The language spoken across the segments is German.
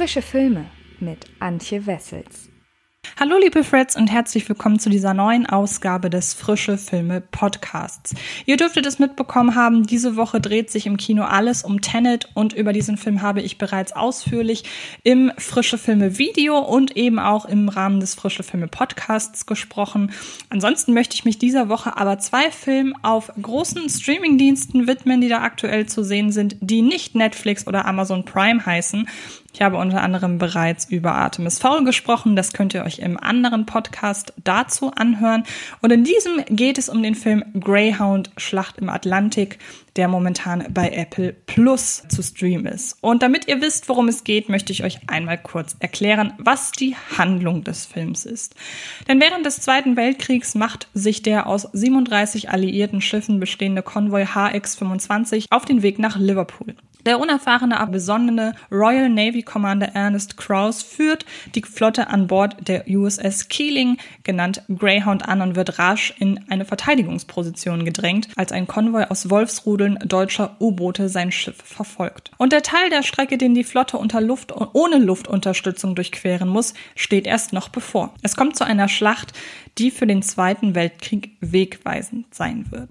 Frische Filme mit Antje Wessels. Hallo liebe Freds und herzlich willkommen zu dieser neuen Ausgabe des Frische Filme Podcasts. Ihr dürftet es mitbekommen haben, diese Woche dreht sich im Kino alles um Tenet und über diesen Film habe ich bereits ausführlich im Frische Filme Video und eben auch im Rahmen des Frische Filme Podcasts gesprochen. Ansonsten möchte ich mich dieser Woche aber zwei Filmen auf großen Streamingdiensten widmen, die da aktuell zu sehen sind, die nicht Netflix oder Amazon Prime heißen. Ich habe unter anderem bereits über Artemis Fowl gesprochen. Das könnt ihr euch im anderen Podcast dazu anhören. Und in diesem geht es um den Film Greyhound Schlacht im Atlantik, der momentan bei Apple Plus zu streamen ist. Und damit ihr wisst, worum es geht, möchte ich euch einmal kurz erklären, was die Handlung des Films ist. Denn während des Zweiten Weltkriegs macht sich der aus 37 alliierten Schiffen bestehende Konvoi HX-25 auf den Weg nach Liverpool. Der unerfahrene, aber besonnene Royal Navy Commander Ernest Krause führt die Flotte an Bord der USS Keeling, genannt Greyhound, an und wird rasch in eine Verteidigungsposition gedrängt, als ein Konvoi aus Wolfsrudeln deutscher U-Boote sein Schiff verfolgt. Und der Teil der Strecke, den die Flotte unter Luft ohne Luftunterstützung durchqueren muss, steht erst noch bevor. Es kommt zu einer Schlacht, die für den Zweiten Weltkrieg wegweisend sein wird.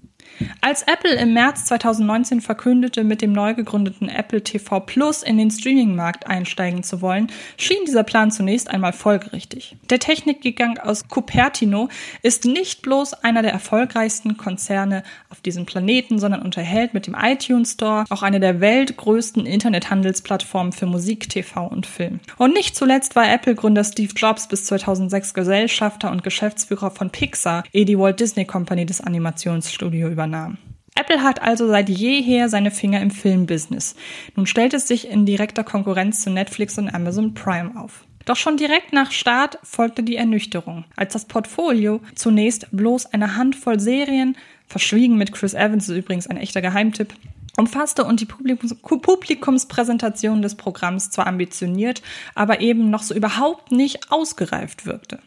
Als Apple im März 2019 verkündete, mit dem neu gegründeten Apple TV Plus in den Streaming-Markt einsteigen zu wollen, schien dieser Plan zunächst einmal folgerichtig. Der Technikgigant aus Cupertino ist nicht bloß einer der erfolgreichsten Konzerne auf diesem Planeten, sondern unterhält mit dem iTunes Store auch eine der weltgrößten Internethandelsplattformen für Musik, TV und Film. Und nicht zuletzt war Apple-Gründer Steve Jobs bis 2006 Gesellschafter und Geschäftsführer von Pixar, ehe die Walt Disney Company des Animationsstudios übernahm. Apple hat also seit jeher seine Finger im Filmbusiness. Nun stellt es sich in direkter Konkurrenz zu Netflix und Amazon Prime auf. Doch schon direkt nach Start folgte die Ernüchterung, als das Portfolio zunächst bloß eine Handvoll Serien, verschwiegen mit Chris Evans ist übrigens ein echter Geheimtipp, umfasste und die Publikums Publikumspräsentation des Programms zwar ambitioniert, aber eben noch so überhaupt nicht ausgereift wirkte.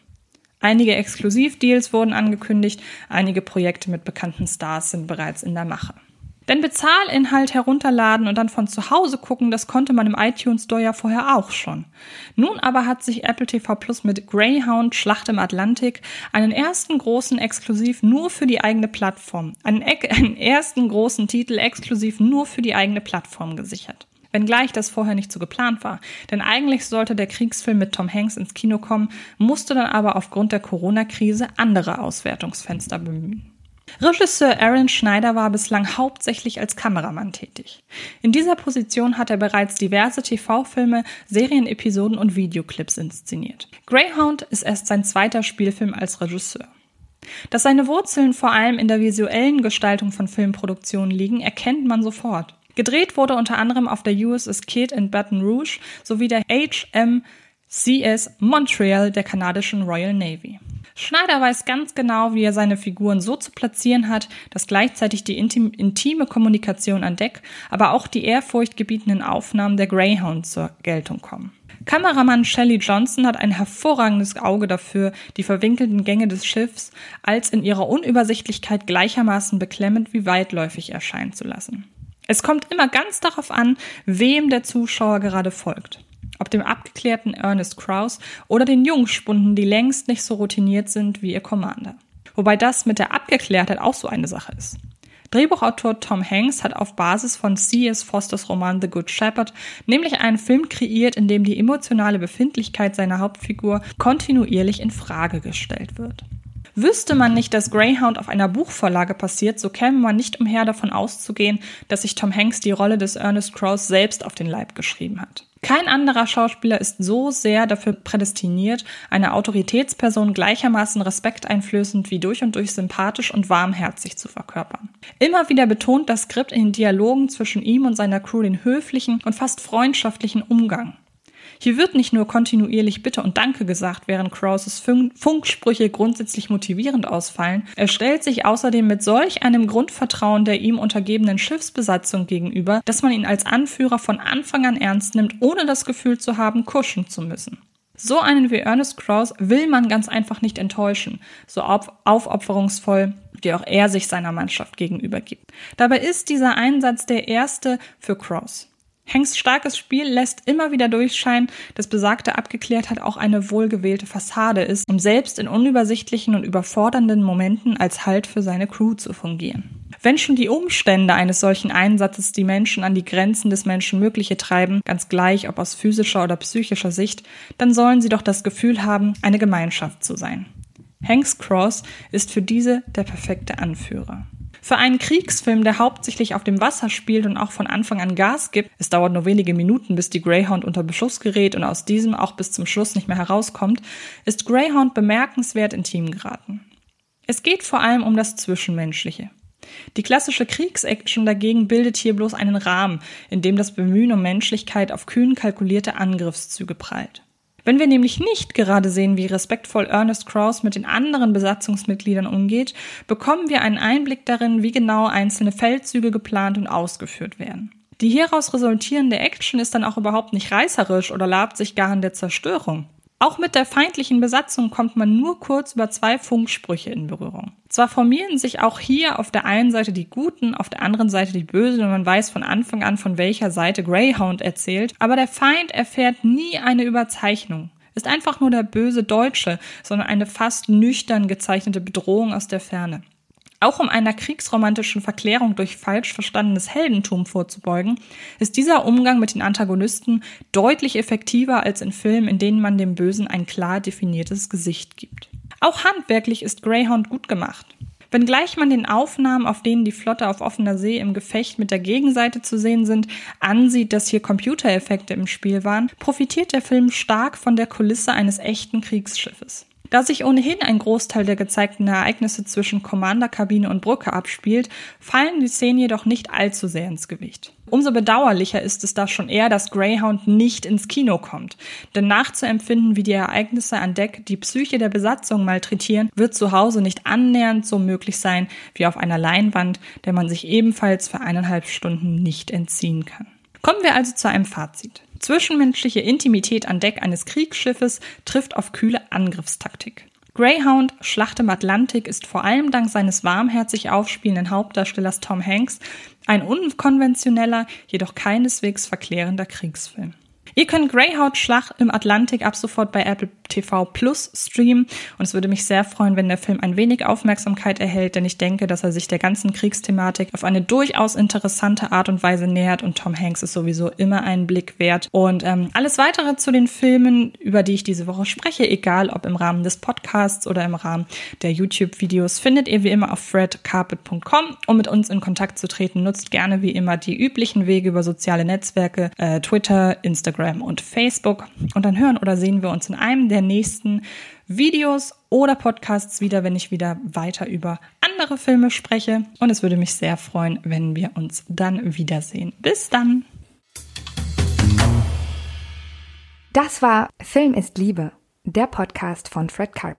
Einige Exklusivdeals wurden angekündigt, einige Projekte mit bekannten Stars sind bereits in der Mache. Denn Bezahlinhalt herunterladen und dann von zu Hause gucken, das konnte man im iTunes Store ja vorher auch schon. Nun aber hat sich Apple TV Plus mit Greyhound Schlacht im Atlantik einen ersten großen Exklusiv nur für die eigene Plattform, einen, einen ersten großen Titel exklusiv nur für die eigene Plattform gesichert wenngleich das vorher nicht so geplant war. Denn eigentlich sollte der Kriegsfilm mit Tom Hanks ins Kino kommen, musste dann aber aufgrund der Corona-Krise andere Auswertungsfenster bemühen. Regisseur Aaron Schneider war bislang hauptsächlich als Kameramann tätig. In dieser Position hat er bereits diverse TV-Filme, Serienepisoden und Videoclips inszeniert. Greyhound ist erst sein zweiter Spielfilm als Regisseur. Dass seine Wurzeln vor allem in der visuellen Gestaltung von Filmproduktionen liegen, erkennt man sofort. Gedreht wurde unter anderem auf der USS Kidd in Baton Rouge sowie der HMCS Montreal der kanadischen Royal Navy. Schneider weiß ganz genau, wie er seine Figuren so zu platzieren hat, dass gleichzeitig die intime Kommunikation an Deck, aber auch die ehrfurchtgebietenden Aufnahmen der Greyhound zur Geltung kommen. Kameramann Shelley Johnson hat ein hervorragendes Auge dafür, die verwinkelten Gänge des Schiffs als in ihrer Unübersichtlichkeit gleichermaßen beklemmend wie weitläufig erscheinen zu lassen. Es kommt immer ganz darauf an, wem der Zuschauer gerade folgt. Ob dem abgeklärten Ernest Krause oder den Jungspunden, die längst nicht so routiniert sind wie ihr Commander. Wobei das mit der Abgeklärtheit auch so eine Sache ist. Drehbuchautor Tom Hanks hat auf Basis von C.S. Fosters Roman The Good Shepherd nämlich einen Film kreiert, in dem die emotionale Befindlichkeit seiner Hauptfigur kontinuierlich in Frage gestellt wird. Wüsste man nicht, dass Greyhound auf einer Buchvorlage passiert, so käme man nicht umher davon auszugehen, dass sich Tom Hanks die Rolle des Ernest Krause selbst auf den Leib geschrieben hat. Kein anderer Schauspieler ist so sehr dafür prädestiniert, eine Autoritätsperson gleichermaßen respekteinflößend wie durch und durch sympathisch und warmherzig zu verkörpern. Immer wieder betont das Skript in den Dialogen zwischen ihm und seiner Crew den höflichen und fast freundschaftlichen Umgang. Hier wird nicht nur kontinuierlich Bitte und Danke gesagt, während Krauses Funksprüche grundsätzlich motivierend ausfallen. Er stellt sich außerdem mit solch einem Grundvertrauen der ihm untergebenen Schiffsbesatzung gegenüber, dass man ihn als Anführer von Anfang an ernst nimmt, ohne das Gefühl zu haben, kuschen zu müssen. So einen wie Ernest Krause will man ganz einfach nicht enttäuschen, so aufopferungsvoll, wie auch er sich seiner Mannschaft gegenüber gibt. Dabei ist dieser Einsatz der erste für Krause. Hanks starkes Spiel lässt immer wieder durchscheinen, dass besagte Abgeklärt auch eine wohlgewählte Fassade ist, um selbst in unübersichtlichen und überfordernden Momenten als Halt für seine Crew zu fungieren. Wenn schon die Umstände eines solchen Einsatzes die Menschen an die Grenzen des Menschenmögliche treiben, ganz gleich ob aus physischer oder psychischer Sicht, dann sollen sie doch das Gefühl haben, eine Gemeinschaft zu sein. Hanks Cross ist für diese der perfekte Anführer. Für einen Kriegsfilm, der hauptsächlich auf dem Wasser spielt und auch von Anfang an Gas gibt, es dauert nur wenige Minuten, bis die Greyhound unter Beschuss gerät und aus diesem auch bis zum Schluss nicht mehr herauskommt, ist Greyhound bemerkenswert intim geraten. Es geht vor allem um das Zwischenmenschliche. Die klassische Kriegsaction dagegen bildet hier bloß einen Rahmen, in dem das Bemühen um Menschlichkeit auf kühn kalkulierte Angriffszüge prallt. Wenn wir nämlich nicht gerade sehen, wie respektvoll Ernest Krauss mit den anderen Besatzungsmitgliedern umgeht, bekommen wir einen Einblick darin, wie genau einzelne Feldzüge geplant und ausgeführt werden. Die hieraus resultierende Action ist dann auch überhaupt nicht reißerisch oder labt sich gar in der Zerstörung. Auch mit der feindlichen Besatzung kommt man nur kurz über zwei Funksprüche in Berührung. Zwar formieren sich auch hier auf der einen Seite die Guten, auf der anderen Seite die Bösen und man weiß von Anfang an, von welcher Seite Greyhound erzählt, aber der Feind erfährt nie eine Überzeichnung ist einfach nur der böse Deutsche, sondern eine fast nüchtern gezeichnete Bedrohung aus der Ferne. Auch um einer kriegsromantischen Verklärung durch falsch verstandenes Heldentum vorzubeugen, ist dieser Umgang mit den Antagonisten deutlich effektiver als in Filmen, in denen man dem Bösen ein klar definiertes Gesicht gibt. Auch handwerklich ist Greyhound gut gemacht. Wenngleich man den Aufnahmen, auf denen die Flotte auf offener See im Gefecht mit der Gegenseite zu sehen sind, ansieht, dass hier Computereffekte im Spiel waren, profitiert der Film stark von der Kulisse eines echten Kriegsschiffes. Da sich ohnehin ein Großteil der gezeigten Ereignisse zwischen Commanderkabine und Brücke abspielt, fallen die Szenen jedoch nicht allzu sehr ins Gewicht. Umso bedauerlicher ist es da schon eher, dass Greyhound nicht ins Kino kommt. Denn nachzuempfinden, wie die Ereignisse an Deck die Psyche der Besatzung malträtieren, wird zu Hause nicht annähernd so möglich sein wie auf einer Leinwand, der man sich ebenfalls für eineinhalb Stunden nicht entziehen kann. Kommen wir also zu einem Fazit. Zwischenmenschliche Intimität an Deck eines Kriegsschiffes trifft auf kühle Angriffstaktik. Greyhound, Schlacht im Atlantik ist vor allem dank seines warmherzig aufspielenden Hauptdarstellers Tom Hanks ein unkonventioneller, jedoch keineswegs verklärender Kriegsfilm. Ihr könnt Greyhound Schlacht im Atlantik ab sofort bei Apple TV Plus streamen und es würde mich sehr freuen, wenn der Film ein wenig Aufmerksamkeit erhält, denn ich denke, dass er sich der ganzen Kriegsthematik auf eine durchaus interessante Art und Weise nähert und Tom Hanks ist sowieso immer einen Blick wert. Und ähm, alles weitere zu den Filmen, über die ich diese Woche spreche, egal ob im Rahmen des Podcasts oder im Rahmen der YouTube-Videos, findet ihr wie immer auf fredcarpet.com. Um mit uns in Kontakt zu treten, nutzt gerne wie immer die üblichen Wege über soziale Netzwerke, äh, Twitter, Instagram, Instagram und Facebook. Und dann hören oder sehen wir uns in einem der nächsten Videos oder Podcasts wieder, wenn ich wieder weiter über andere Filme spreche. Und es würde mich sehr freuen, wenn wir uns dann wiedersehen. Bis dann! Das war Film ist Liebe, der Podcast von Fred Karp.